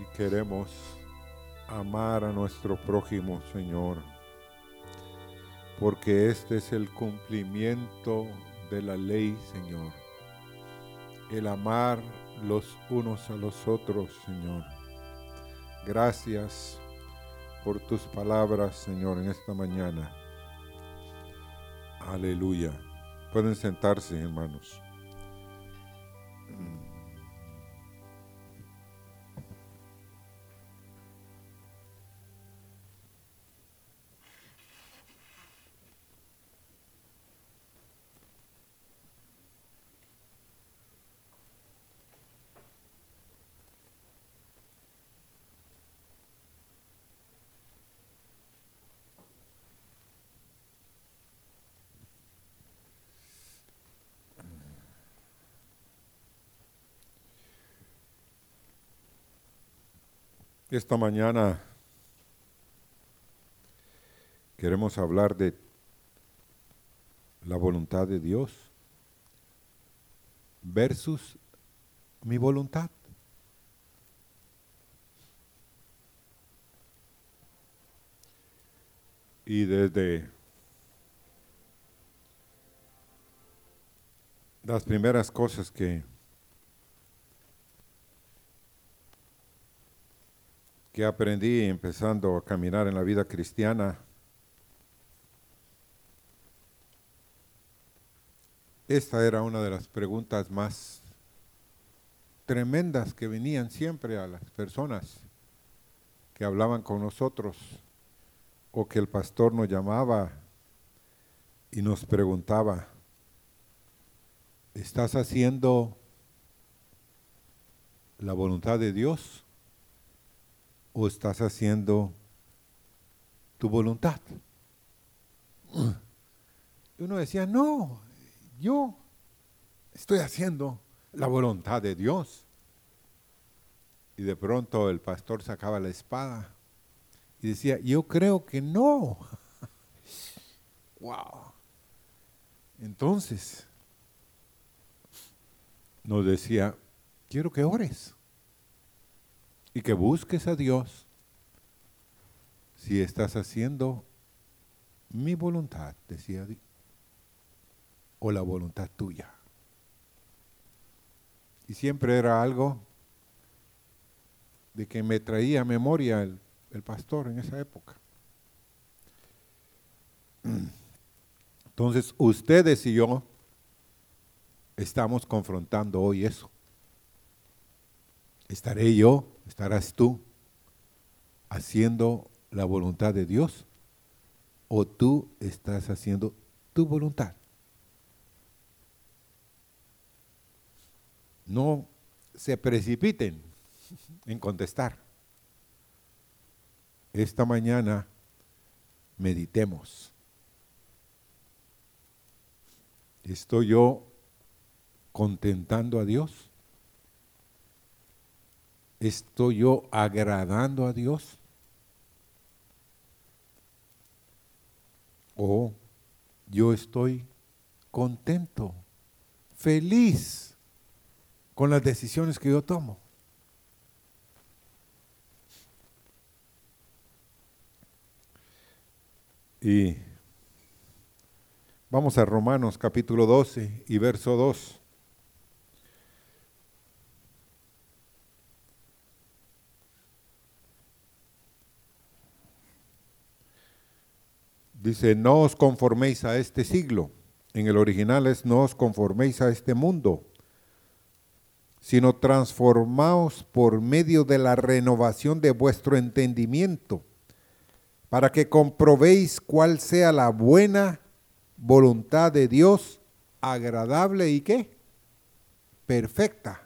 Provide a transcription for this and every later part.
y queremos amar a nuestro prójimo, Señor, porque este es el cumplimiento de la ley, Señor. El amar los unos a los otros, Señor. Gracias por tus palabras, Señor, en esta mañana. Aleluya. Pueden sentarse, hermanos. Esta mañana queremos hablar de la voluntad de Dios versus mi voluntad. Y desde las primeras cosas que que aprendí empezando a caminar en la vida cristiana, esta era una de las preguntas más tremendas que venían siempre a las personas que hablaban con nosotros o que el pastor nos llamaba y nos preguntaba, ¿estás haciendo la voluntad de Dios? O estás haciendo tu voluntad? Y uno decía, no, yo estoy haciendo la voluntad de Dios. Y de pronto el pastor sacaba la espada y decía, yo creo que no. wow. Entonces, nos decía, quiero que ores y que busques a Dios si estás haciendo mi voluntad, decía, o la voluntad tuya. Y siempre era algo de que me traía a memoria el, el pastor en esa época. Entonces, ustedes y yo estamos confrontando hoy eso. ¿Estaré yo estarás tú haciendo la voluntad de Dios o tú estás haciendo tu voluntad. No se precipiten en contestar. Esta mañana meditemos. ¿Estoy yo contentando a Dios? ¿Estoy yo agradando a Dios? ¿O yo estoy contento, feliz con las decisiones que yo tomo? Y vamos a Romanos capítulo 12 y verso 2. Dice, no os conforméis a este siglo. En el original es, no os conforméis a este mundo, sino transformaos por medio de la renovación de vuestro entendimiento, para que comprobéis cuál sea la buena voluntad de Dios, agradable y qué? Perfecta.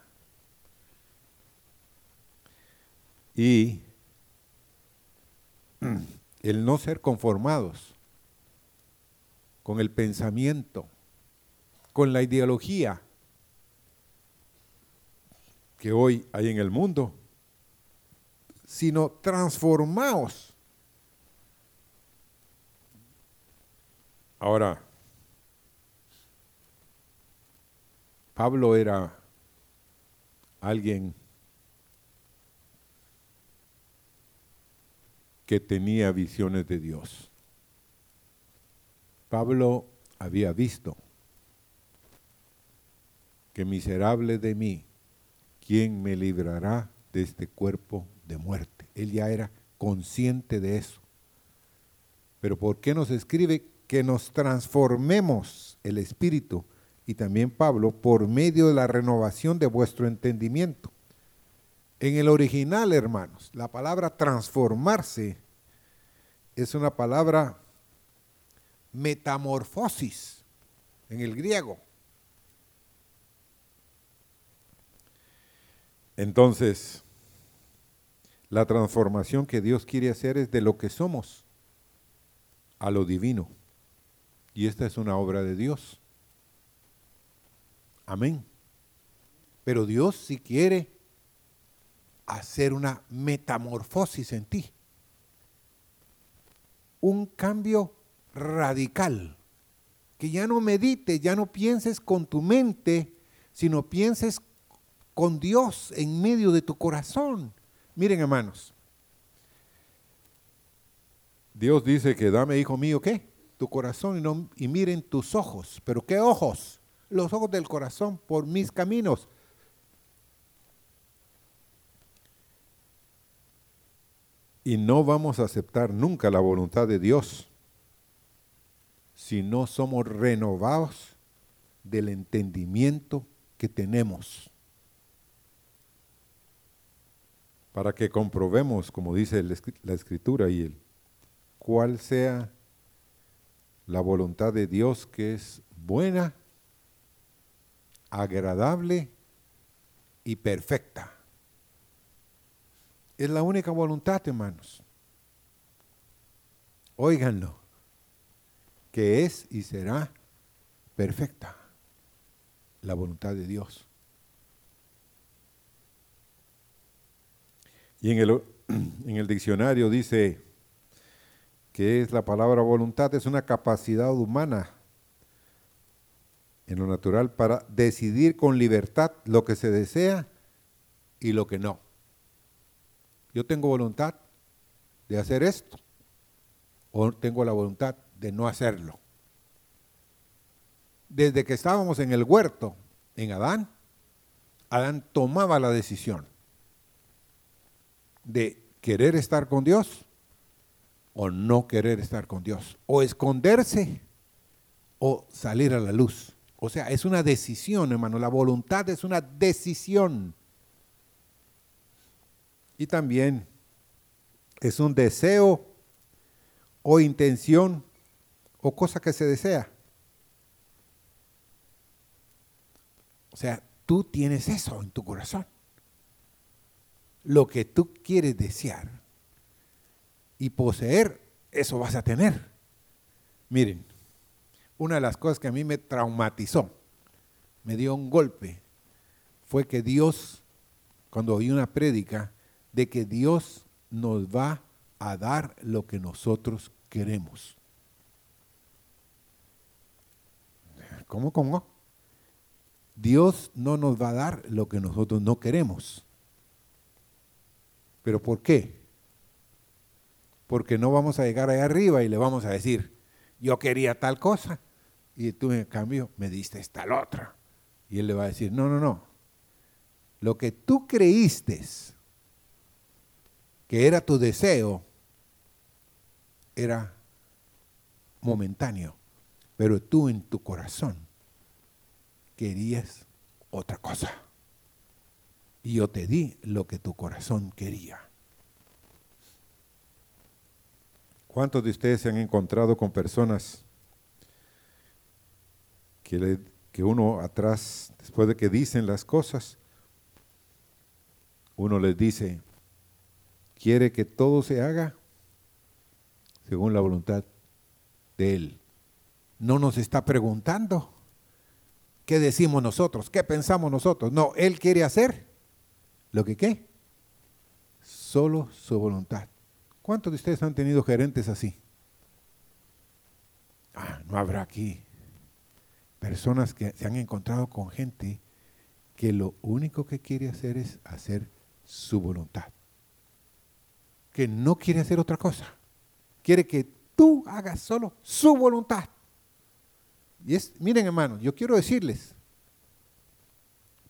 Y el no ser conformados con el pensamiento, con la ideología que hoy hay en el mundo, sino transformaos. Ahora, Pablo era alguien que tenía visiones de Dios. Pablo había visto que miserable de mí, ¿quién me librará de este cuerpo de muerte? Él ya era consciente de eso. Pero ¿por qué nos escribe que nos transformemos el espíritu? Y también Pablo, por medio de la renovación de vuestro entendimiento. En el original, hermanos, la palabra transformarse es una palabra metamorfosis en el griego. Entonces, la transformación que Dios quiere hacer es de lo que somos a lo divino. Y esta es una obra de Dios. Amén. Pero Dios si quiere hacer una metamorfosis en ti. Un cambio radical. Que ya no medites, ya no pienses con tu mente, sino pienses con Dios en medio de tu corazón. Miren hermanos, Dios dice que dame, hijo mío, ¿qué? Tu corazón y, no, y miren tus ojos. ¿Pero qué ojos? Los ojos del corazón por mis caminos. Y no vamos a aceptar nunca la voluntad de Dios si no somos renovados del entendimiento que tenemos. Para que comprobemos, como dice la escritura y el cuál sea la voluntad de Dios que es buena, agradable y perfecta. Es la única voluntad, hermanos. Óiganlo, que es y será perfecta la voluntad de Dios. Y en el, en el diccionario dice, que es la palabra voluntad, es una capacidad humana en lo natural para decidir con libertad lo que se desea y lo que no. Yo tengo voluntad de hacer esto o tengo la voluntad de no hacerlo. Desde que estábamos en el huerto, en Adán, Adán tomaba la decisión de querer estar con Dios o no querer estar con Dios, o esconderse o salir a la luz. O sea, es una decisión, hermano, la voluntad es una decisión. Y también es un deseo o intención o cosa que se desea. O sea, tú tienes eso en tu corazón. Lo que tú quieres desear y poseer, eso vas a tener. Miren, una de las cosas que a mí me traumatizó, me dio un golpe, fue que Dios, cuando oí una prédica, de que Dios nos va a dar lo que nosotros queremos. ¿Cómo, cómo? Dios no nos va a dar lo que nosotros no queremos. ¿Pero por qué? porque no vamos a llegar ahí arriba y le vamos a decir, yo quería tal cosa y tú en cambio me diste tal otra. Y él le va a decir, no, no, no. Lo que tú creíste que era tu deseo era momentáneo, pero tú en tu corazón querías otra cosa. Y yo te di lo que tu corazón quería. ¿Cuántos de ustedes se han encontrado con personas que, que uno atrás, después de que dicen las cosas, uno les dice, quiere que todo se haga según la voluntad de Él. No nos está preguntando qué decimos nosotros, qué pensamos nosotros. No, Él quiere hacer lo que qué, solo su voluntad. ¿Cuántos de ustedes han tenido gerentes así? Ah, no habrá aquí personas que se han encontrado con gente que lo único que quiere hacer es hacer su voluntad. que no quiere hacer otra cosa. Quiere que tú hagas solo su voluntad. Y es, miren hermanos, yo quiero decirles,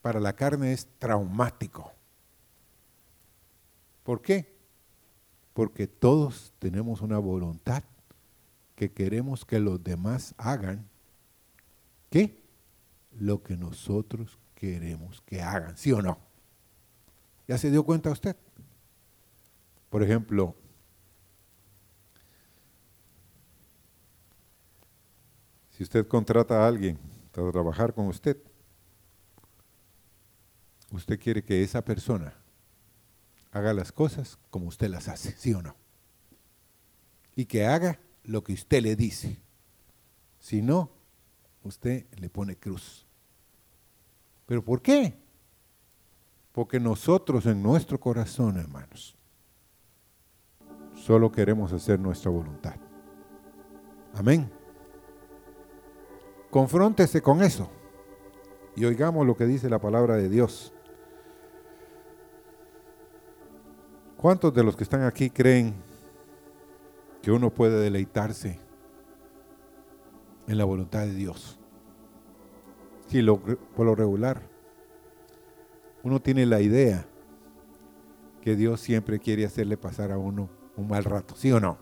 para la carne es traumático. ¿Por qué? Porque todos tenemos una voluntad que queremos que los demás hagan. ¿Qué? Lo que nosotros queremos que hagan, ¿sí o no? ¿Ya se dio cuenta usted? Por ejemplo, si usted contrata a alguien para trabajar con usted, usted quiere que esa persona haga las cosas como usted las hace, ¿sí o no? Y que haga lo que usted le dice. Si no, usted le pone cruz. ¿Pero por qué? Porque nosotros en nuestro corazón, hermanos, solo queremos hacer nuestra voluntad. Amén. Confróntese con eso y oigamos lo que dice la palabra de Dios. ¿Cuántos de los que están aquí creen que uno puede deleitarse en la voluntad de Dios? Si lo, por lo regular, uno tiene la idea que Dios siempre quiere hacerle pasar a uno un mal rato, ¿sí o no?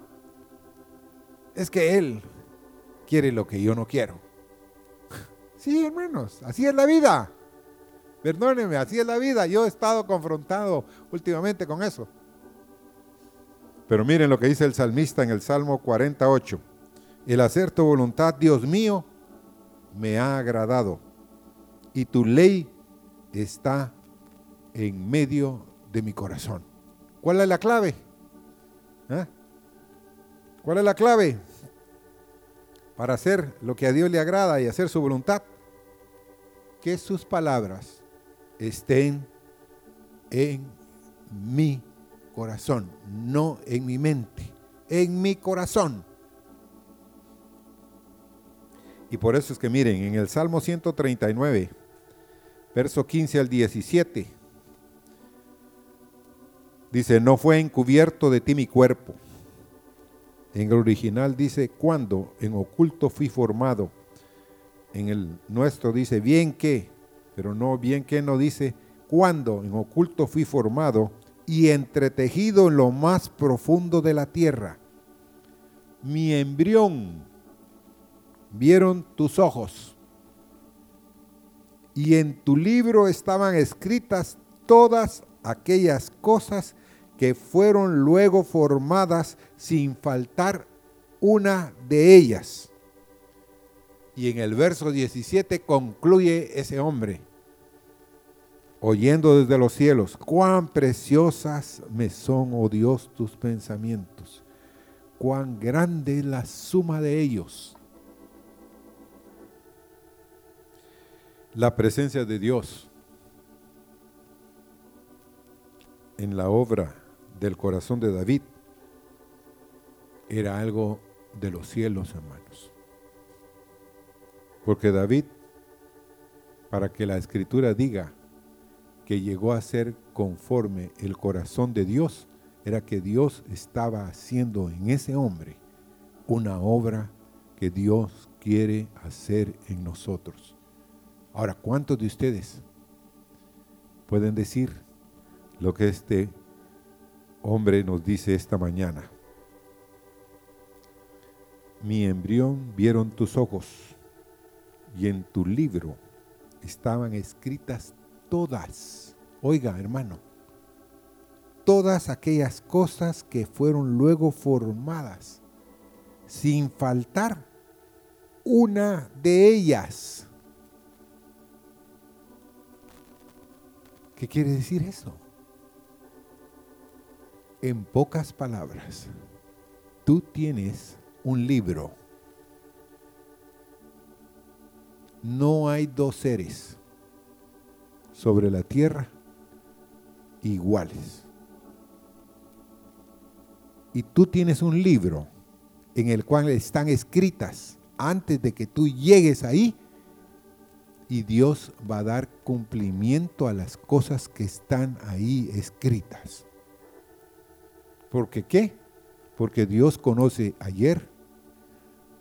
Es que Él quiere lo que yo no quiero. Sí, hermanos, así es la vida. Perdónenme, así es la vida. Yo he estado confrontado últimamente con eso. Pero miren lo que dice el salmista en el Salmo 48. El hacer tu voluntad, Dios mío, me ha agradado. Y tu ley está en medio de mi corazón. ¿Cuál es la clave? ¿Eh? ¿Cuál es la clave para hacer lo que a Dios le agrada y hacer su voluntad? Que sus palabras estén en mi corazón, no en mi mente, en mi corazón. Y por eso es que miren, en el Salmo 139, verso 15 al 17, dice, no fue encubierto de ti mi cuerpo. En el original dice, cuando en oculto fui formado. En el nuestro dice, bien que, pero no bien que no dice, cuando en oculto fui formado y entretejido en lo más profundo de la tierra. Mi embrión vieron tus ojos, y en tu libro estaban escritas todas aquellas cosas que fueron luego formadas sin faltar una de ellas. Y en el verso 17 concluye ese hombre oyendo desde los cielos, cuán preciosas me son, oh Dios, tus pensamientos, cuán grande es la suma de ellos. La presencia de Dios en la obra del corazón de David era algo de los cielos, hermanos. Porque David, para que la escritura diga que llegó a ser conforme el corazón de Dios era que Dios estaba haciendo en ese hombre una obra que Dios quiere hacer en nosotros. Ahora, ¿cuántos de ustedes pueden decir lo que este hombre nos dice esta mañana? Mi embrión vieron tus ojos y en tu libro estaban escritas todas, oiga hermano, todas aquellas cosas que fueron luego formadas, sin faltar una de ellas. ¿Qué quiere decir eso? En pocas palabras, tú tienes un libro. No hay dos seres sobre la tierra iguales. Y tú tienes un libro en el cual están escritas antes de que tú llegues ahí y Dios va a dar cumplimiento a las cosas que están ahí escritas. ¿Porque qué? Porque Dios conoce ayer,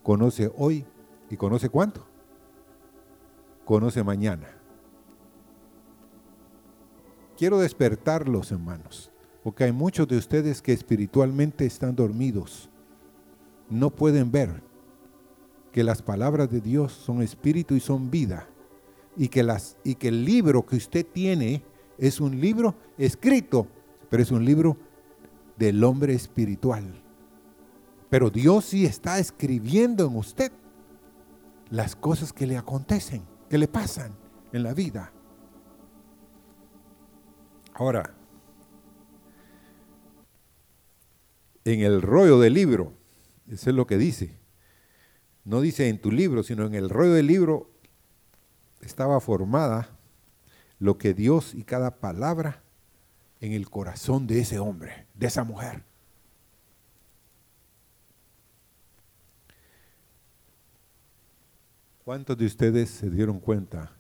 conoce hoy y conoce cuánto. Conoce mañana. Quiero despertarlos, hermanos, porque hay muchos de ustedes que espiritualmente están dormidos. No pueden ver que las palabras de Dios son espíritu y son vida. Y que, las, y que el libro que usted tiene es un libro escrito, pero es un libro del hombre espiritual. Pero Dios sí está escribiendo en usted las cosas que le acontecen, que le pasan en la vida. Ahora, en el rollo del libro, eso es lo que dice. No dice en tu libro, sino en el rollo del libro estaba formada lo que Dios y cada palabra en el corazón de ese hombre, de esa mujer. ¿Cuántos de ustedes se dieron cuenta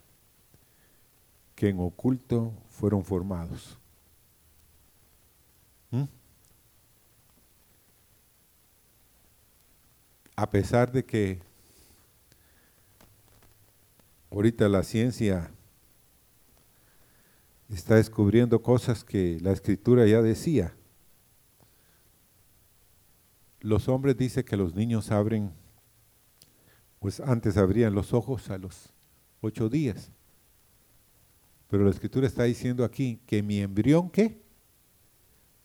que en oculto fueron formados. ¿Mm? A pesar de que ahorita la ciencia está descubriendo cosas que la escritura ya decía. Los hombres dicen que los niños abren, pues antes abrían los ojos a los ocho días. Pero la escritura está diciendo aquí que mi embrión, ¿qué?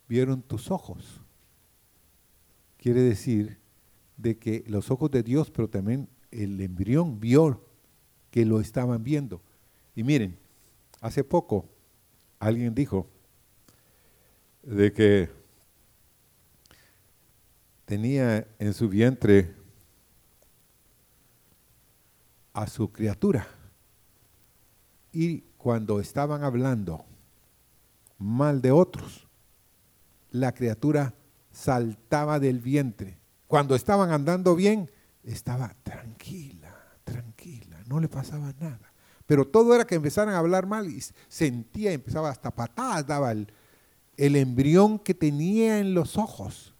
Vieron tus ojos. Quiere decir de que los ojos de Dios, pero también el embrión vio que lo estaban viendo. Y miren, hace poco alguien dijo de que tenía en su vientre a su criatura y cuando estaban hablando mal de otros, la criatura saltaba del vientre. Cuando estaban andando bien, estaba tranquila, tranquila, no le pasaba nada. Pero todo era que empezaran a hablar mal y sentía, empezaba hasta patadas, daba el, el embrión que tenía en los ojos,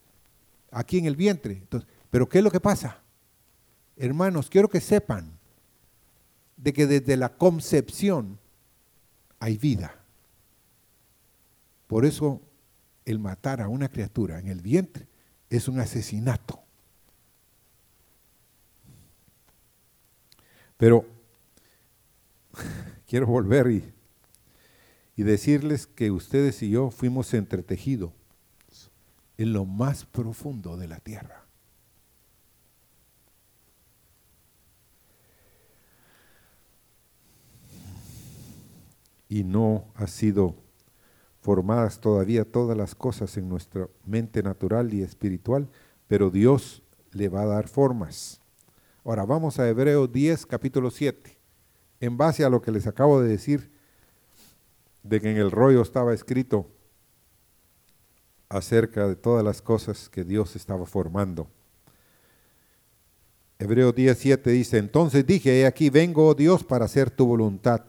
aquí en el vientre. Pero ¿qué es lo que pasa? Hermanos, quiero que sepan de que desde la concepción hay vida. Por eso el matar a una criatura en el vientre es un asesinato. Pero quiero volver y, y, decirles que ustedes y yo fuimos entretejidos en lo más profundo de la tierra. y no ha sido formadas todavía todas las cosas en nuestra mente natural y espiritual, pero Dios le va a dar formas. Ahora vamos a Hebreos 10, capítulo 7. En base a lo que les acabo de decir, de que en el rollo estaba escrito acerca de todas las cosas que Dios estaba formando. Hebreos 10, 7 dice, entonces dije, he aquí vengo, oh Dios, para hacer tu voluntad.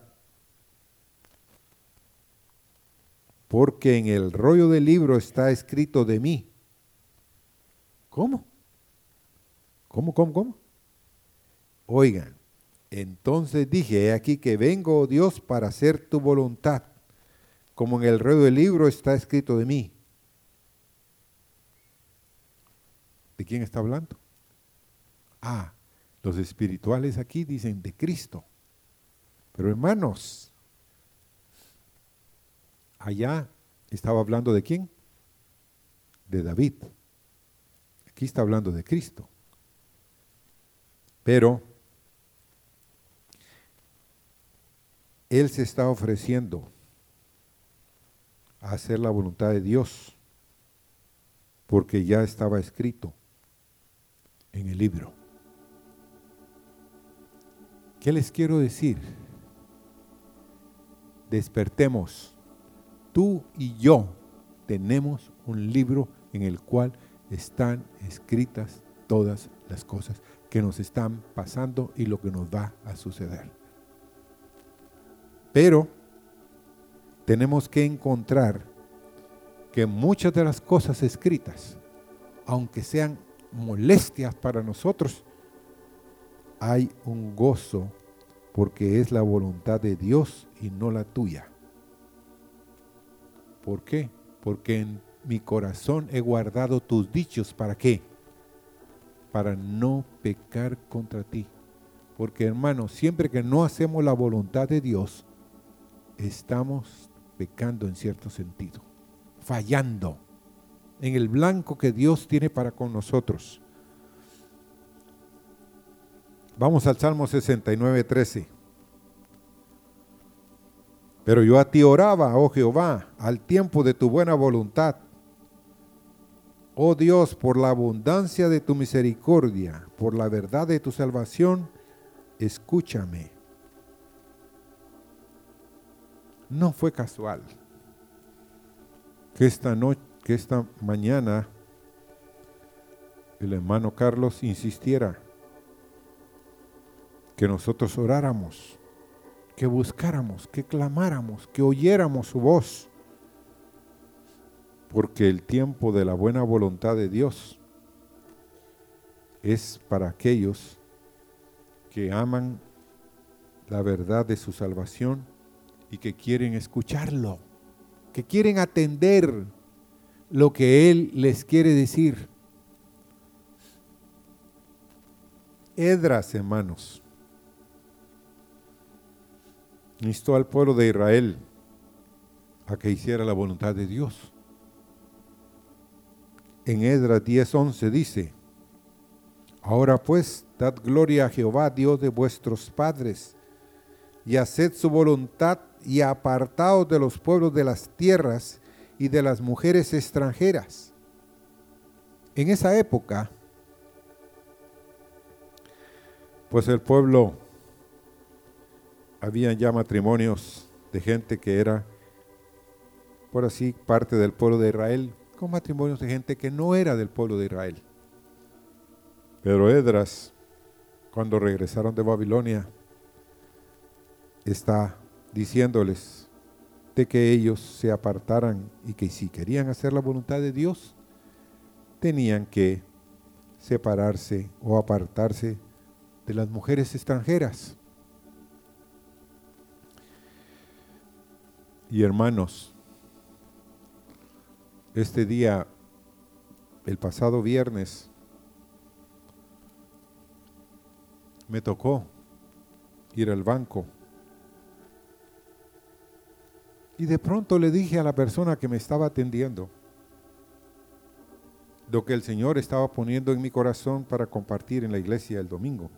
porque en el rollo del libro está escrito de mí. ¿Cómo? ¿Cómo, cómo, cómo? Oigan, entonces dije, he aquí que vengo, oh Dios, para hacer tu voluntad, como en el rollo del libro está escrito de mí. ¿De quién está hablando? Ah, los espirituales aquí dicen de Cristo. Pero hermanos, allá estaba hablando de quién? De David. Aquí está hablando de Cristo. Pero Él se está ofreciendo a hacer la voluntad de Dios, porque ya estaba escrito en el libro. ¿Qué les quiero decir? Despertemos tú y yo tenemos un libro en el cual están escritas todas las cosas que nos están pasando y lo que nos va a suceder. Pero tenemos que encontrar que muchas de las cosas escritas, aunque sean molestias para nosotros, hay un gozo porque es la voluntad de Dios y no la tuya. ¿Por qué? Porque en mi corazón he guardado tus dichos. ¿Para qué? Para no pecar contra ti. Porque hermano, siempre que no hacemos la voluntad de Dios, estamos pecando en cierto sentido, fallando en el blanco que Dios tiene para con nosotros. Vamos al Salmo 69, 13. Pero yo a ti oraba, oh Jehová, al tiempo de tu buena voluntad. Oh Dios, por la abundancia de tu misericordia, por la verdad de tu salvación, escúchame. No fue casual que esta noche, que esta mañana el hermano Carlos insistiera que nosotros oráramos, que buscáramos, que clamáramos, que oyéramos su voz, porque el tiempo de la buena voluntad de Dios es para aquellos que aman la verdad de su salvación y que quieren escucharlo, que quieren atender lo que Él les quiere decir. Edras, hermanos, instó al pueblo de Israel a que hiciera la voluntad de Dios. En Edras 10:11 dice, Ahora pues, dad gloria a Jehová, Dios de vuestros padres, y haced su voluntad y apartaos de los pueblos de las tierras y de las mujeres extranjeras. En esa época, pues el pueblo habían ya matrimonios de gente que era, por así, parte del pueblo de Israel, con matrimonios de gente que no era del pueblo de Israel. Pero Edras, cuando regresaron de Babilonia, está diciéndoles de que ellos se apartaran y que si querían hacer la voluntad de Dios, tenían que separarse o apartarse de las mujeres extranjeras. Y hermanos, este día, el pasado viernes, me tocó ir al banco. Y de pronto le dije a la persona que me estaba atendiendo lo que el Señor estaba poniendo en mi corazón para compartir en la iglesia el domingo.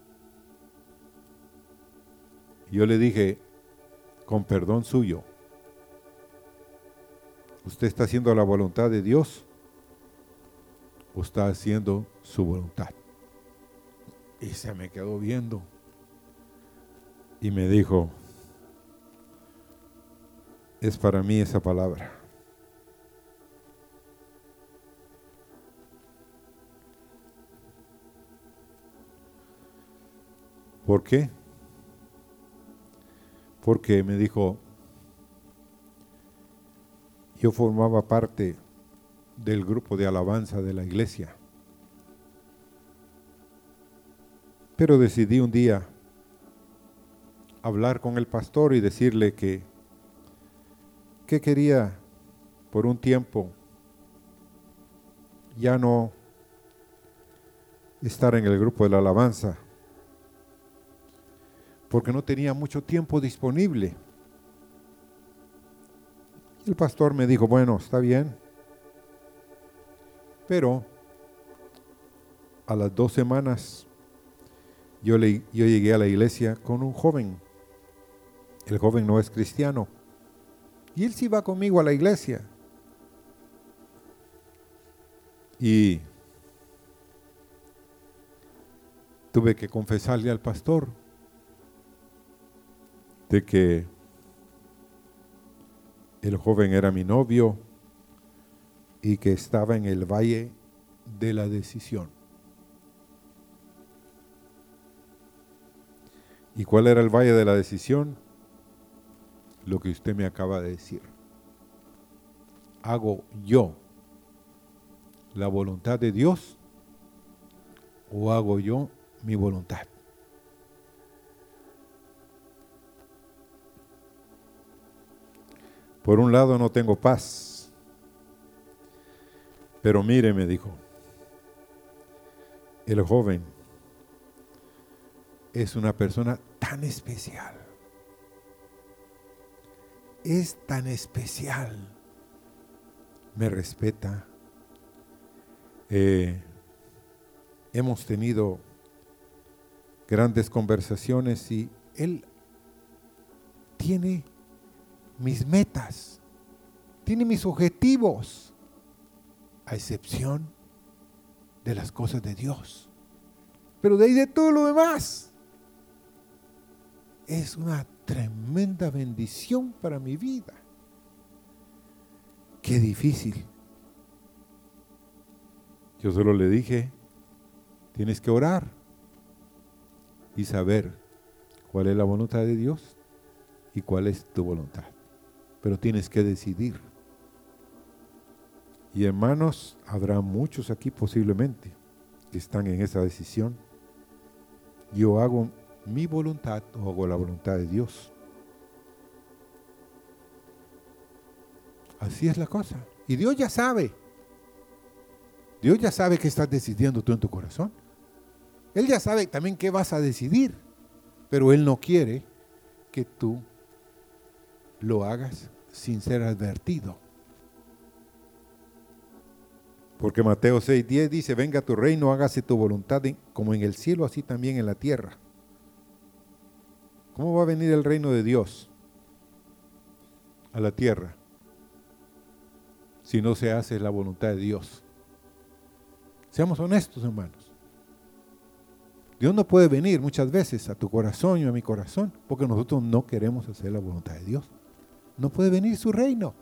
Yo le dije, con perdón suyo, ¿Usted está haciendo la voluntad de Dios o está haciendo su voluntad? Y se me quedó viendo y me dijo, es para mí esa palabra. ¿Por qué? Porque me dijo, yo formaba parte del grupo de alabanza de la iglesia. Pero decidí un día hablar con el pastor y decirle que, que quería por un tiempo ya no estar en el grupo de la alabanza, porque no tenía mucho tiempo disponible. El pastor me dijo, bueno, está bien, pero a las dos semanas yo, le, yo llegué a la iglesia con un joven. El joven no es cristiano. Y él sí va conmigo a la iglesia. Y tuve que confesarle al pastor de que el joven era mi novio y que estaba en el valle de la decisión. ¿Y cuál era el valle de la decisión? Lo que usted me acaba de decir. hago yo la voluntad de Dios o hago yo mi voluntad. Por un lado no tengo paz, pero mire, me dijo, el joven es una persona tan especial. Es tan especial. Me respeta. Eh, hemos tenido grandes conversaciones y él tiene mis metas, tiene mis objetivos, a excepción de las cosas de Dios. Pero de ahí de todo lo demás, es una tremenda bendición para mi vida. Qué difícil. Yo solo le dije, tienes que orar y saber cuál es la voluntad de Dios y cuál es tu voluntad. Pero tienes que decidir. Y hermanos, habrá muchos aquí posiblemente que están en esa decisión. Yo hago mi voluntad o hago la voluntad de Dios. Así es la cosa. Y Dios ya sabe. Dios ya sabe qué estás decidiendo tú en tu corazón. Él ya sabe también qué vas a decidir. Pero Él no quiere que tú lo hagas sin ser advertido. Porque Mateo 6:10 dice, venga tu reino, hágase tu voluntad como en el cielo, así también en la tierra. ¿Cómo va a venir el reino de Dios a la tierra si no se hace la voluntad de Dios? Seamos honestos, hermanos. Dios no puede venir muchas veces a tu corazón y a mi corazón porque nosotros no queremos hacer la voluntad de Dios. No puede venir su reino.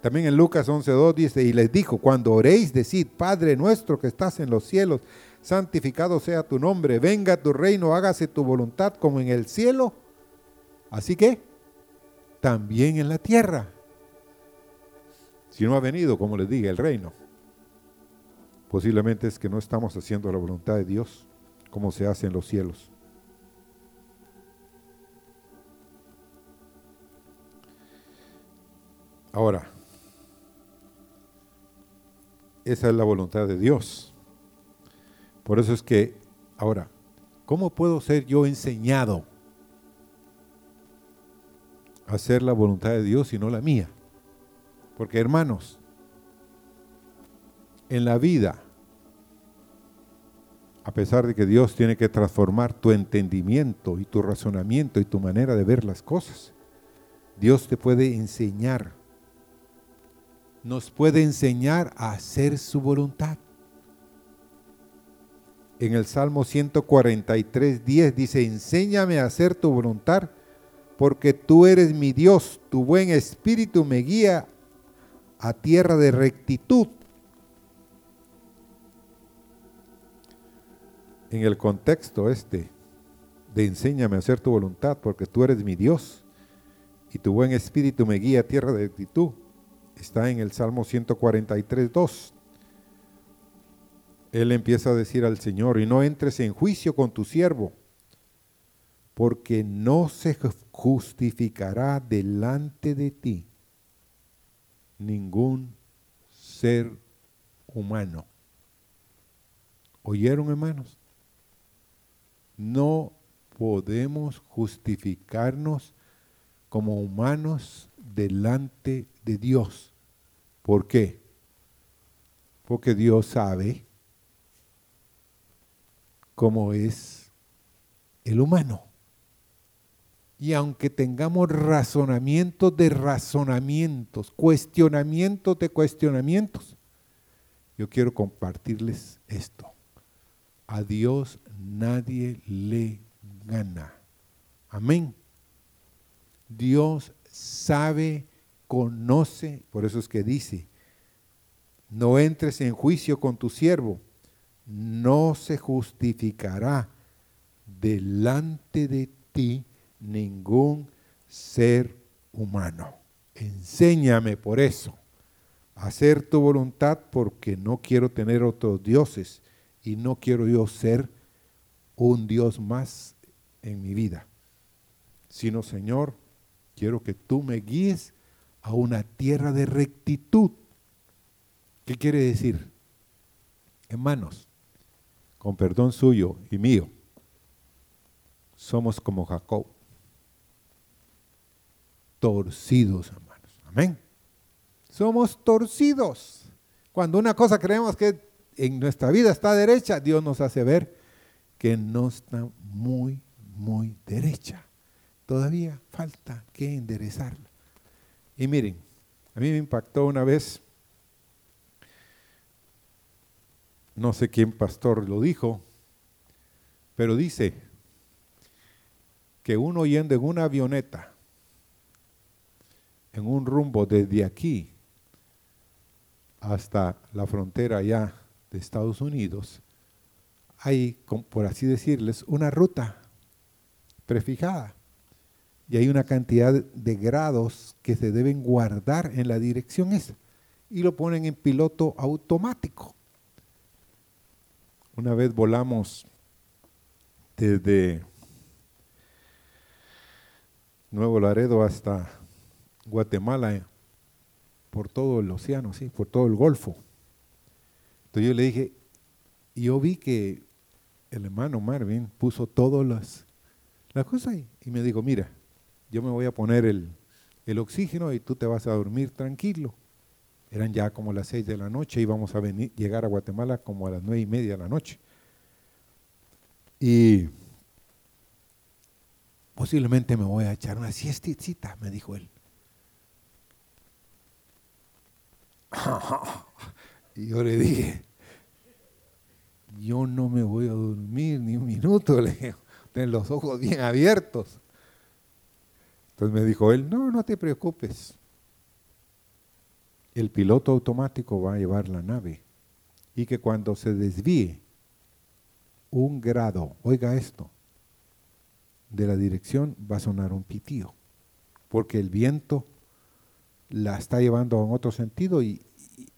También en Lucas 11.2 dice, y les dijo, cuando oréis, decid, Padre nuestro que estás en los cielos, santificado sea tu nombre, venga tu reino, hágase tu voluntad como en el cielo, así que también en la tierra. Si no ha venido, como les dije, el reino, posiblemente es que no estamos haciendo la voluntad de Dios como se hace en los cielos. Ahora, esa es la voluntad de Dios. Por eso es que, ahora, ¿cómo puedo ser yo enseñado a hacer la voluntad de Dios y no la mía? Porque hermanos, en la vida, a pesar de que Dios tiene que transformar tu entendimiento y tu razonamiento y tu manera de ver las cosas, Dios te puede enseñar, nos puede enseñar a hacer su voluntad en el Salmo 143, 10 dice, enséñame a hacer tu voluntad, porque tú eres mi Dios, tu buen espíritu me guía a tierra de rectitud. En el contexto este de enséñame a hacer tu voluntad, porque tú eres mi Dios, y tu buen espíritu me guía a tierra de rectitud, está en el Salmo 143, 2 él empieza a decir al Señor, y no entres en juicio con tu siervo, porque no se justificará delante de ti ningún ser humano. ¿Oyeron, hermanos? No podemos justificarnos como humanos delante de Dios. ¿Por qué? Porque Dios sabe como es el humano. Y aunque tengamos razonamientos de razonamientos, cuestionamientos de cuestionamientos, yo quiero compartirles esto. A Dios nadie le gana. Amén. Dios sabe, conoce, por eso es que dice, no entres en juicio con tu siervo, no se justificará delante de ti ningún ser humano. Enséñame por eso a hacer tu voluntad porque no quiero tener otros dioses y no quiero yo ser un Dios más en mi vida, sino Señor, quiero que tú me guíes a una tierra de rectitud. ¿Qué quiere decir? Hermanos, con perdón suyo y mío, somos como Jacob, torcidos, hermanos. Amén. Somos torcidos. Cuando una cosa creemos que en nuestra vida está derecha, Dios nos hace ver que no está muy, muy derecha. Todavía falta que enderezarla. Y miren, a mí me impactó una vez, no sé quién pastor lo dijo, pero dice que uno yendo en una avioneta, en un rumbo desde aquí hasta la frontera ya de Estados Unidos, hay, por así decirles, una ruta prefijada y hay una cantidad de grados que se deben guardar en la dirección esa y lo ponen en piloto automático. Una vez volamos desde Nuevo Laredo hasta Guatemala eh, por todo el océano, sí, por todo el Golfo. Entonces yo le dije, y yo vi que el hermano Marvin puso todas las, las cosas ahí y me dijo, mira, yo me voy a poner el, oxígeno y tú te vas a dormir tranquilo. Eran ya como las seis de la noche, íbamos a venir, llegar a Guatemala como a las nueve y media de la noche. Y posiblemente me voy a echar una siestecita, me dijo él. Y yo le dije, yo no me voy a dormir ni un minuto, le dije, ten los ojos bien abiertos. Entonces me dijo él, no, no te preocupes. El piloto automático va a llevar la nave y que cuando se desvíe un grado, oiga esto, de la dirección va a sonar un pitío, porque el viento la está llevando en otro sentido y,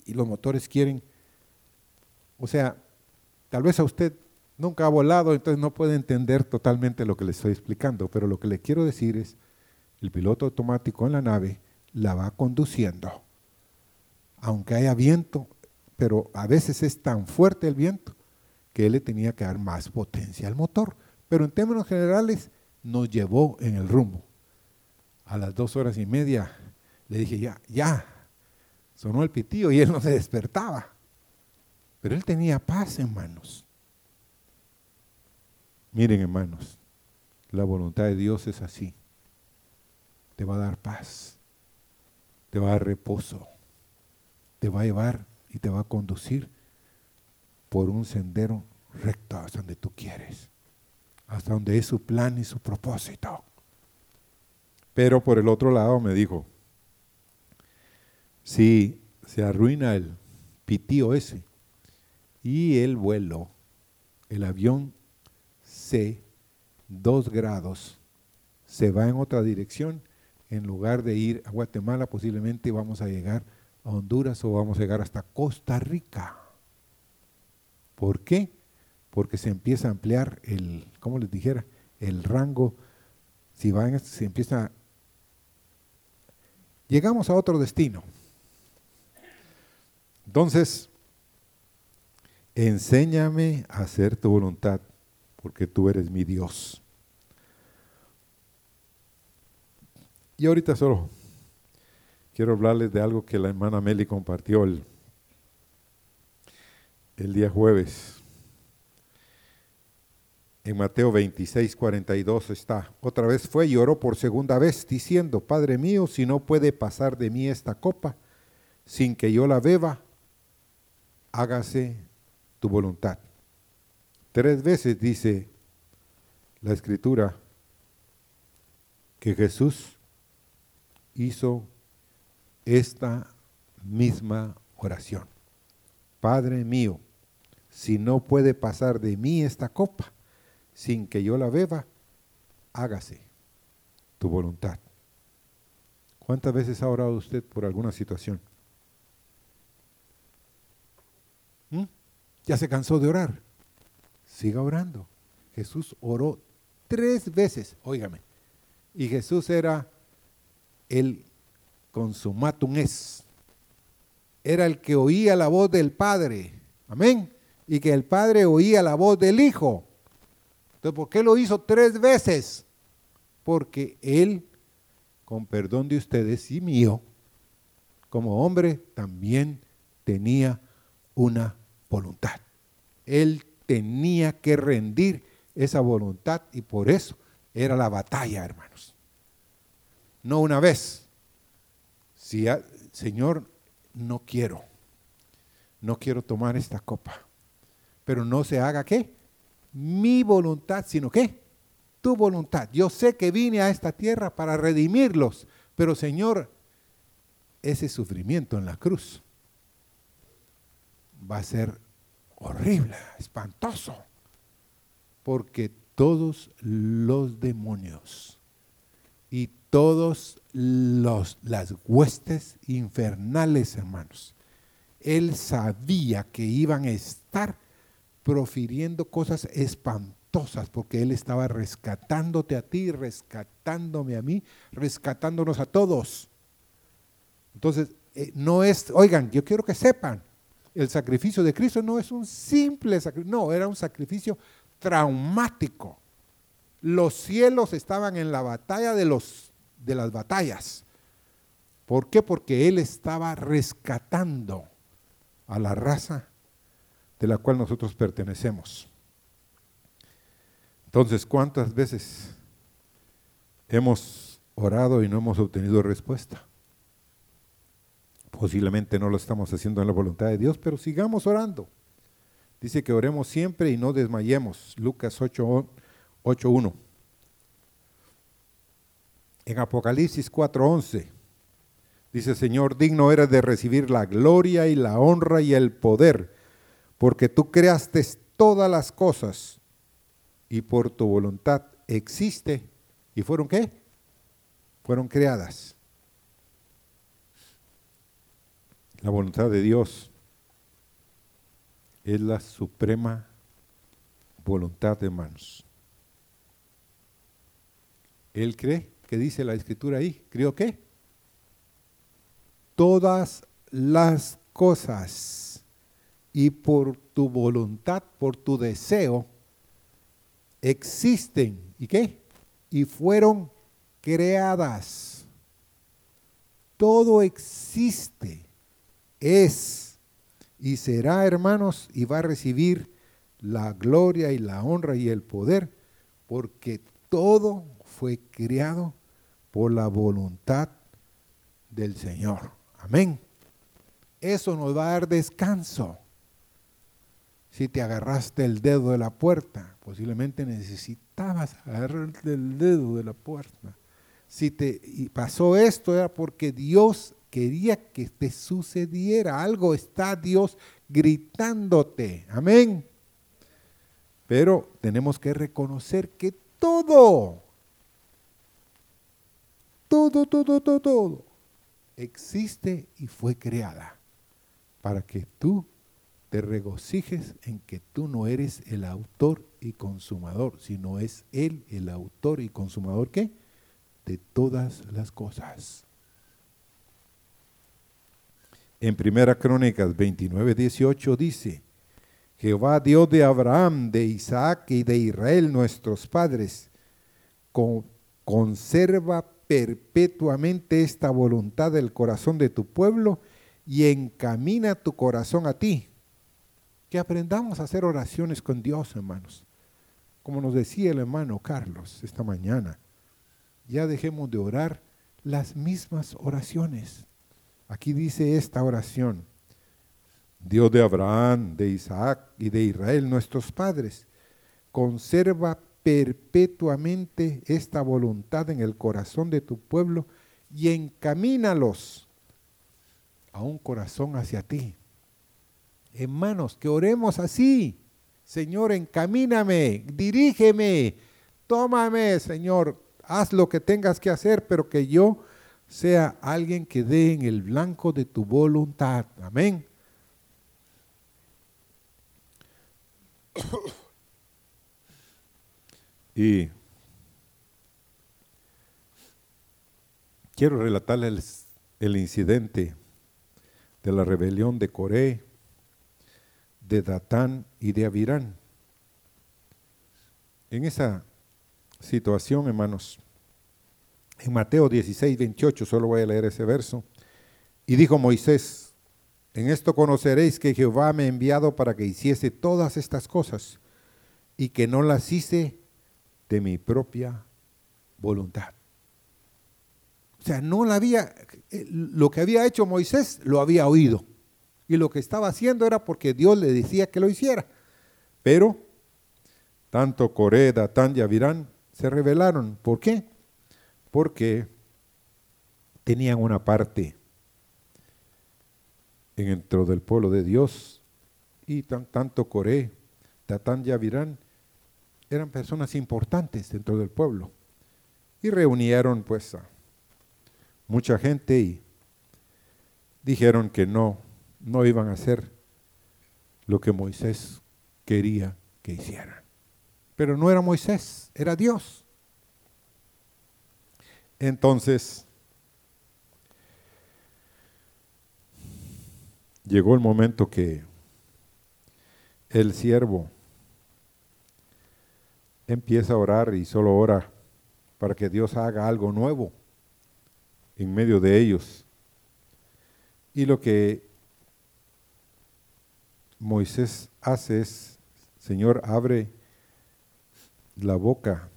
y los motores quieren, o sea, tal vez a usted nunca ha volado, entonces no puede entender totalmente lo que le estoy explicando, pero lo que le quiero decir es, el piloto automático en la nave la va conduciendo. Aunque haya viento, pero a veces es tan fuerte el viento que él le tenía que dar más potencia al motor. Pero en términos generales nos llevó en el rumbo. A las dos horas y media le dije, ya, ya, sonó el pitío y él no se despertaba. Pero él tenía paz, hermanos. Miren, hermanos, la voluntad de Dios es así te va a dar paz, te va a dar reposo, te va a llevar y te va a conducir por un sendero recto hasta donde tú quieres, hasta donde es su plan y su propósito. Pero por el otro lado me dijo, si se arruina el pitío ese y el vuelo, el avión C, dos grados, se va en otra dirección, en lugar de ir a Guatemala, posiblemente vamos a llegar Honduras o vamos a llegar hasta Costa Rica. ¿Por qué? Porque se empieza a ampliar el, ¿cómo les dijera? El rango. Si van, se empieza. Llegamos a otro destino. Entonces, enséñame a hacer tu voluntad, porque tú eres mi Dios. Y ahorita solo quiero hablarles de algo que la hermana Meli compartió el, el día jueves. En Mateo 26, 42 está. Otra vez fue y oró por segunda vez, diciendo, Padre mío, si no puede pasar de mí esta copa sin que yo la beba, hágase tu voluntad. Tres veces dice la escritura que Jesús hizo esta misma oración. Padre mío, si no puede pasar de mí esta copa sin que yo la beba, hágase tu voluntad. ¿Cuántas veces ha orado usted por alguna situación? ¿Mm? ¿Ya se cansó de orar? Siga orando. Jesús oró tres veces, óigame. Y Jesús era el consumatum es. Era el que oía la voz del Padre. Amén. Y que el Padre oía la voz del Hijo. Entonces, ¿por qué lo hizo tres veces? Porque Él con perdón de ustedes y mío, como hombre también tenía una voluntad. Él tenía que rendir esa voluntad y por eso era la batalla, hermanos. No una vez. Señor, no quiero, no quiero tomar esta copa, pero no se haga qué? Mi voluntad, sino qué? tu voluntad. Yo sé que vine a esta tierra para redimirlos, pero Señor, ese sufrimiento en la cruz va a ser horrible, espantoso, porque todos los demonios y todos los, las huestes infernales, hermanos, él sabía que iban a estar profiriendo cosas espantosas porque Él estaba rescatándote a ti, rescatándome a mí, rescatándonos a todos. Entonces, eh, no es, oigan, yo quiero que sepan, el sacrificio de Cristo no es un simple sacrificio, no, era un sacrificio traumático. Los cielos estaban en la batalla de, los, de las batallas. ¿Por qué? Porque Él estaba rescatando a la raza de la cual nosotros pertenecemos. Entonces, ¿cuántas veces hemos orado y no hemos obtenido respuesta? Posiblemente no lo estamos haciendo en la voluntad de Dios, pero sigamos orando. Dice que oremos siempre y no desmayemos. Lucas 8.1. En Apocalipsis 4.11 dice, Señor, digno eres de recibir la gloria y la honra y el poder, porque tú creaste todas las cosas y por tu voluntad existe. ¿Y fueron qué? Fueron creadas. La voluntad de Dios es la suprema voluntad de manos. Él cree, que dice la escritura ahí, ¿creo qué? Todas las cosas y por tu voluntad, por tu deseo, existen. ¿Y qué? Y fueron creadas. Todo existe, es y será, hermanos, y va a recibir la gloria y la honra y el poder, porque todo fue creado por la voluntad del Señor. Amén. Eso nos va a dar descanso. Si te agarraste el dedo de la puerta, posiblemente necesitabas agarrarte el dedo de la puerta. Si te y pasó esto era porque Dios quería que te sucediera. Algo está Dios gritándote. Amén. Pero tenemos que reconocer que todo, todo, todo, todo, todo existe y fue creada para que tú te regocijes en que tú no eres el autor y consumador, sino es Él el autor y consumador ¿qué? de todas las cosas. En Primera Crónicas 29, 18 dice, Jehová Dios de Abraham, de Isaac y de Israel, nuestros padres, conserva perpetuamente esta voluntad del corazón de tu pueblo y encamina tu corazón a ti que aprendamos a hacer oraciones con Dios, hermanos. Como nos decía el hermano Carlos esta mañana, ya dejemos de orar las mismas oraciones. Aquí dice esta oración, Dios de Abraham, de Isaac y de Israel, nuestros padres, conserva perpetuamente esta voluntad en el corazón de tu pueblo y encamínalos a un corazón hacia ti Hermanos, que oremos así. Señor, encamíname, dirígeme, tómame, Señor, haz lo que tengas que hacer, pero que yo sea alguien que dé en el blanco de tu voluntad. Amén. Y quiero relatarles el incidente de la rebelión de Coré, de Datán y de Avirán. En esa situación, hermanos, en Mateo 16, 28, solo voy a leer ese verso, y dijo Moisés, en esto conoceréis que Jehová me ha enviado para que hiciese todas estas cosas y que no las hice de mi propia voluntad. O sea, no la había, eh, lo que había hecho Moisés lo había oído. Y lo que estaba haciendo era porque Dios le decía que lo hiciera. Pero tanto Coré, Datán y Avirán se rebelaron. ¿Por qué? Porque tenían una parte dentro del pueblo de Dios y tanto Coré, Datán y Avirán eran personas importantes dentro del pueblo. Y reunieron pues a mucha gente y dijeron que no, no iban a hacer lo que Moisés quería que hicieran. Pero no era Moisés, era Dios. Entonces, llegó el momento que el siervo empieza a orar y solo ora para que Dios haga algo nuevo en medio de ellos. Y lo que Moisés hace es, Señor, abre la boca,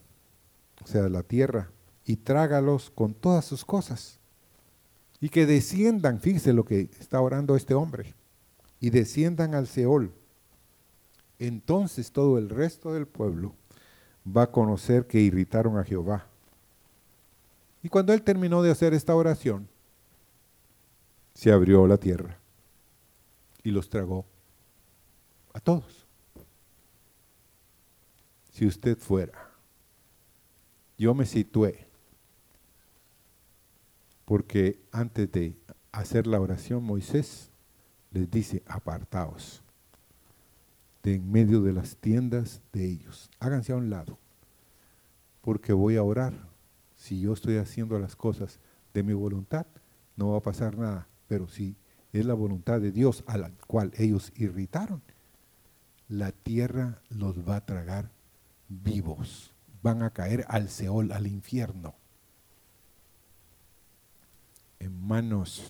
o sea, la tierra, y trágalos con todas sus cosas. Y que desciendan, fíjese lo que está orando este hombre, y desciendan al Seol. Entonces todo el resto del pueblo va a conocer que irritaron a Jehová. Y cuando él terminó de hacer esta oración, se abrió la tierra y los tragó a todos. Si usted fuera, yo me situé, porque antes de hacer la oración Moisés les dice, apartaos de en medio de las tiendas de ellos. Háganse a un lado, porque voy a orar. Si yo estoy haciendo las cosas de mi voluntad, no va a pasar nada. Pero si es la voluntad de Dios a la cual ellos irritaron, la tierra los va a tragar vivos. Van a caer al Seol, al infierno. Hermanos,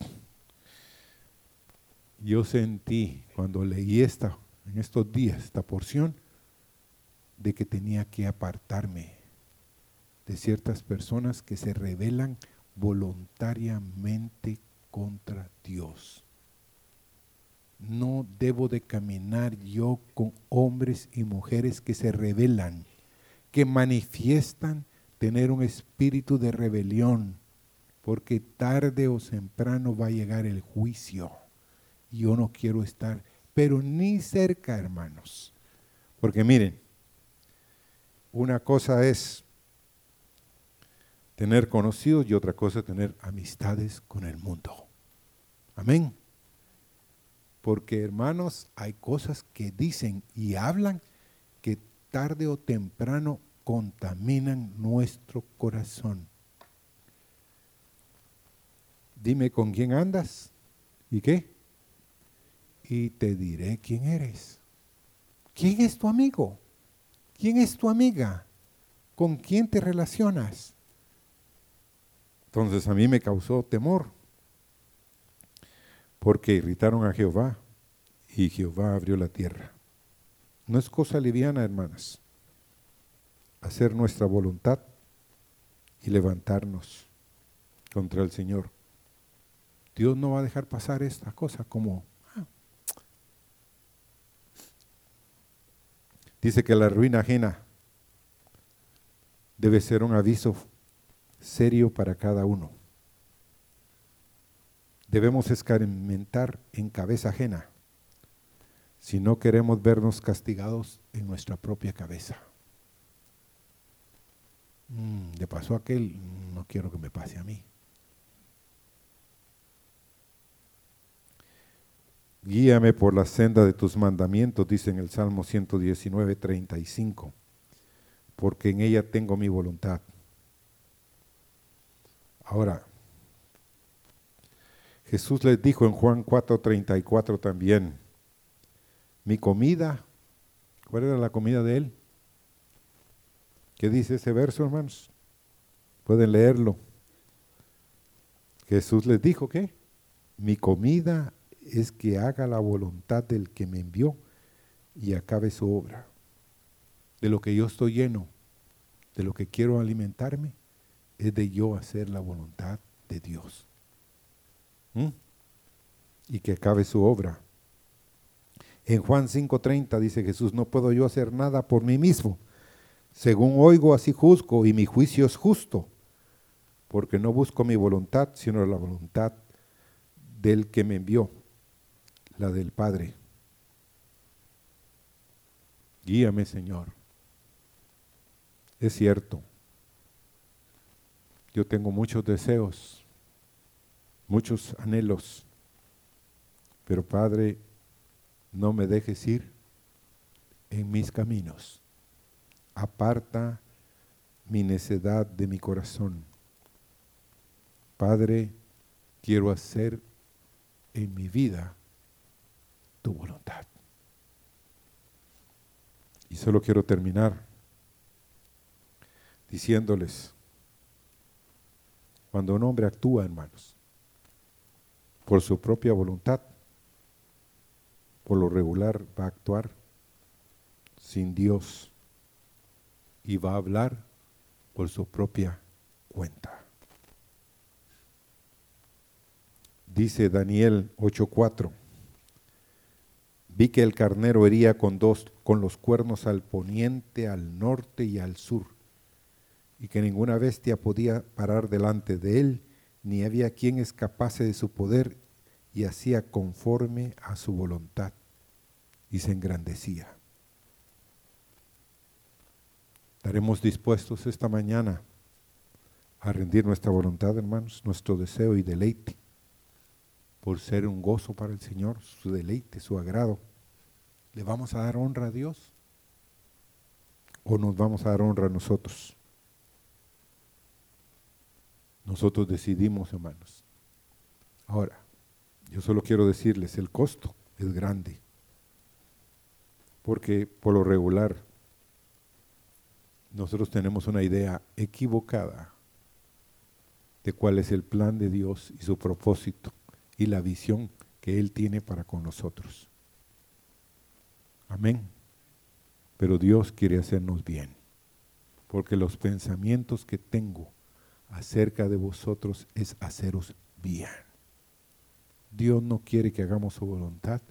yo sentí cuando leí esta en estos días, esta porción, de que tenía que apartarme de ciertas personas que se rebelan voluntariamente contra Dios. No debo de caminar yo con hombres y mujeres que se rebelan, que manifiestan tener un espíritu de rebelión, porque tarde o temprano va a llegar el juicio. Yo no quiero estar pero ni cerca, hermanos. Porque miren, una cosa es tener conocidos y otra cosa es tener amistades con el mundo. Amén. Porque hermanos, hay cosas que dicen y hablan que tarde o temprano contaminan nuestro corazón. Dime con quién andas y qué y te diré quién eres. ¿Quién es tu amigo? ¿Quién es tu amiga? ¿Con quién te relacionas? Entonces a mí me causó temor, porque irritaron a Jehová y Jehová abrió la tierra. No es cosa liviana, hermanas, hacer nuestra voluntad y levantarnos contra el Señor. Dios no va a dejar pasar esta cosa como Dice que la ruina ajena debe ser un aviso serio para cada uno. Debemos escarmentar en cabeza ajena si no queremos vernos castigados en nuestra propia cabeza. Mm, le pasó a aquel, no quiero que me pase a mí. Guíame por la senda de tus mandamientos, dice en el Salmo 119, 35, porque en ella tengo mi voluntad. Ahora, Jesús les dijo en Juan 4:34 también, mi comida, ¿cuál era la comida de él? ¿Qué dice ese verso, hermanos? Pueden leerlo. Jesús les dijo que mi comida es que haga la voluntad del que me envió y acabe su obra. De lo que yo estoy lleno, de lo que quiero alimentarme, es de yo hacer la voluntad de Dios. ¿Mm? Y que acabe su obra. En Juan 5:30 dice Jesús, no puedo yo hacer nada por mí mismo. Según oigo, así juzgo, y mi juicio es justo, porque no busco mi voluntad, sino la voluntad del que me envió, la del Padre. Guíame, Señor. Es cierto, yo tengo muchos deseos, muchos anhelos, pero Padre, no me dejes ir en mis caminos. Aparta mi necedad de mi corazón. Padre, quiero hacer en mi vida tu voluntad. Y solo quiero terminar diciéndoles, cuando un hombre actúa, hermanos, por su propia voluntad, por lo regular va a actuar sin Dios y va a hablar por su propia cuenta. Dice Daniel 8:4. Vi que el carnero hería con dos con los cuernos al poniente, al norte y al sur y que ninguna bestia podía parar delante de él, ni había quien escapase de su poder, y hacía conforme a su voluntad, y se engrandecía. ¿Estaremos dispuestos esta mañana a rendir nuestra voluntad, hermanos, nuestro deseo y deleite, por ser un gozo para el Señor, su deleite, su agrado? ¿Le vamos a dar honra a Dios? ¿O nos vamos a dar honra a nosotros? Nosotros decidimos, hermanos. Ahora, yo solo quiero decirles, el costo es grande. Porque por lo regular, nosotros tenemos una idea equivocada de cuál es el plan de Dios y su propósito y la visión que Él tiene para con nosotros. Amén. Pero Dios quiere hacernos bien, porque los pensamientos que tengo acerca de vosotros es haceros bien. Dios no quiere que hagamos su voluntad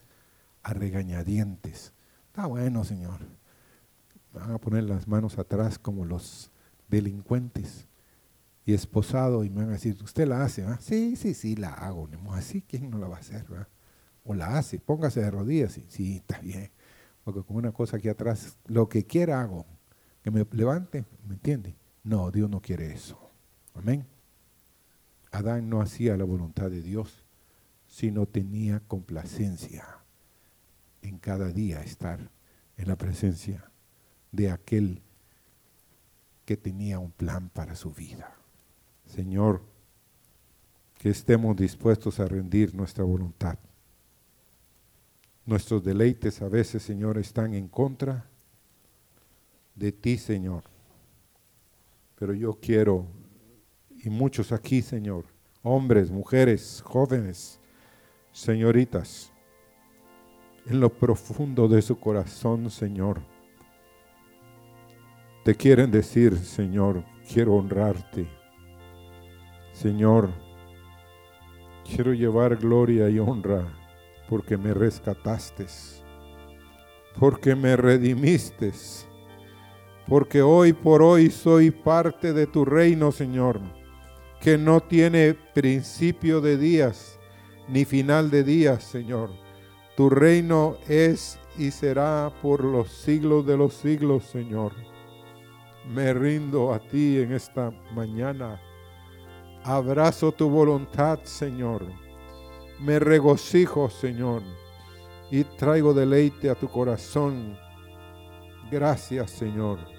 a regañadientes. Está bueno, Señor. Van a poner las manos atrás como los delincuentes y esposado y me van a decir, usted la hace, ¿va? Sí, sí, sí, la hago. Así, ¿quién no la va a hacer? ¿va? O la hace, póngase de rodillas. Sí, sí, está bien. Porque con una cosa aquí atrás, lo que quiera hago. Que me levante, ¿me entiende? No, Dios no quiere eso. Amén. Adán no hacía la voluntad de Dios, sino tenía complacencia en cada día estar en la presencia de aquel que tenía un plan para su vida. Señor, que estemos dispuestos a rendir nuestra voluntad. Nuestros deleites a veces, Señor, están en contra de ti, Señor. Pero yo quiero y muchos aquí, Señor, hombres, mujeres, jóvenes, señoritas, en lo profundo de su corazón, Señor, te quieren decir, Señor, quiero honrarte. Señor, quiero llevar gloria y honra porque me rescataste, porque me redimiste, porque hoy por hoy soy parte de tu reino, Señor que no tiene principio de días ni final de días, Señor. Tu reino es y será por los siglos de los siglos, Señor. Me rindo a ti en esta mañana. Abrazo tu voluntad, Señor. Me regocijo, Señor, y traigo deleite a tu corazón. Gracias, Señor.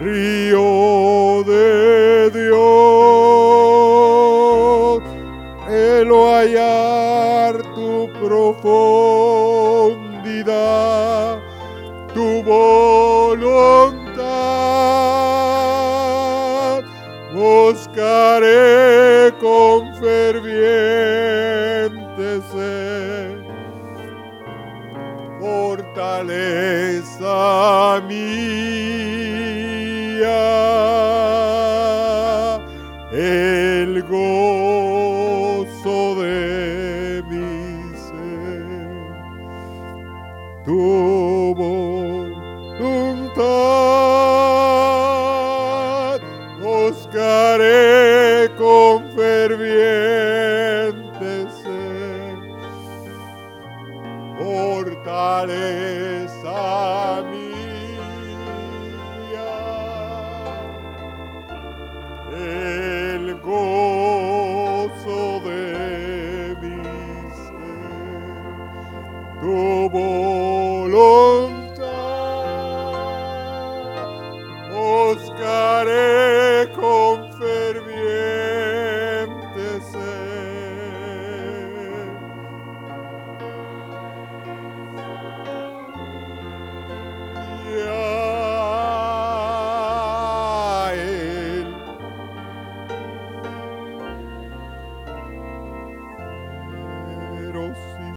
río de Dios, el hallar tu profundidad, tu voluntad, buscaré con ferviente sed fortaleza mía.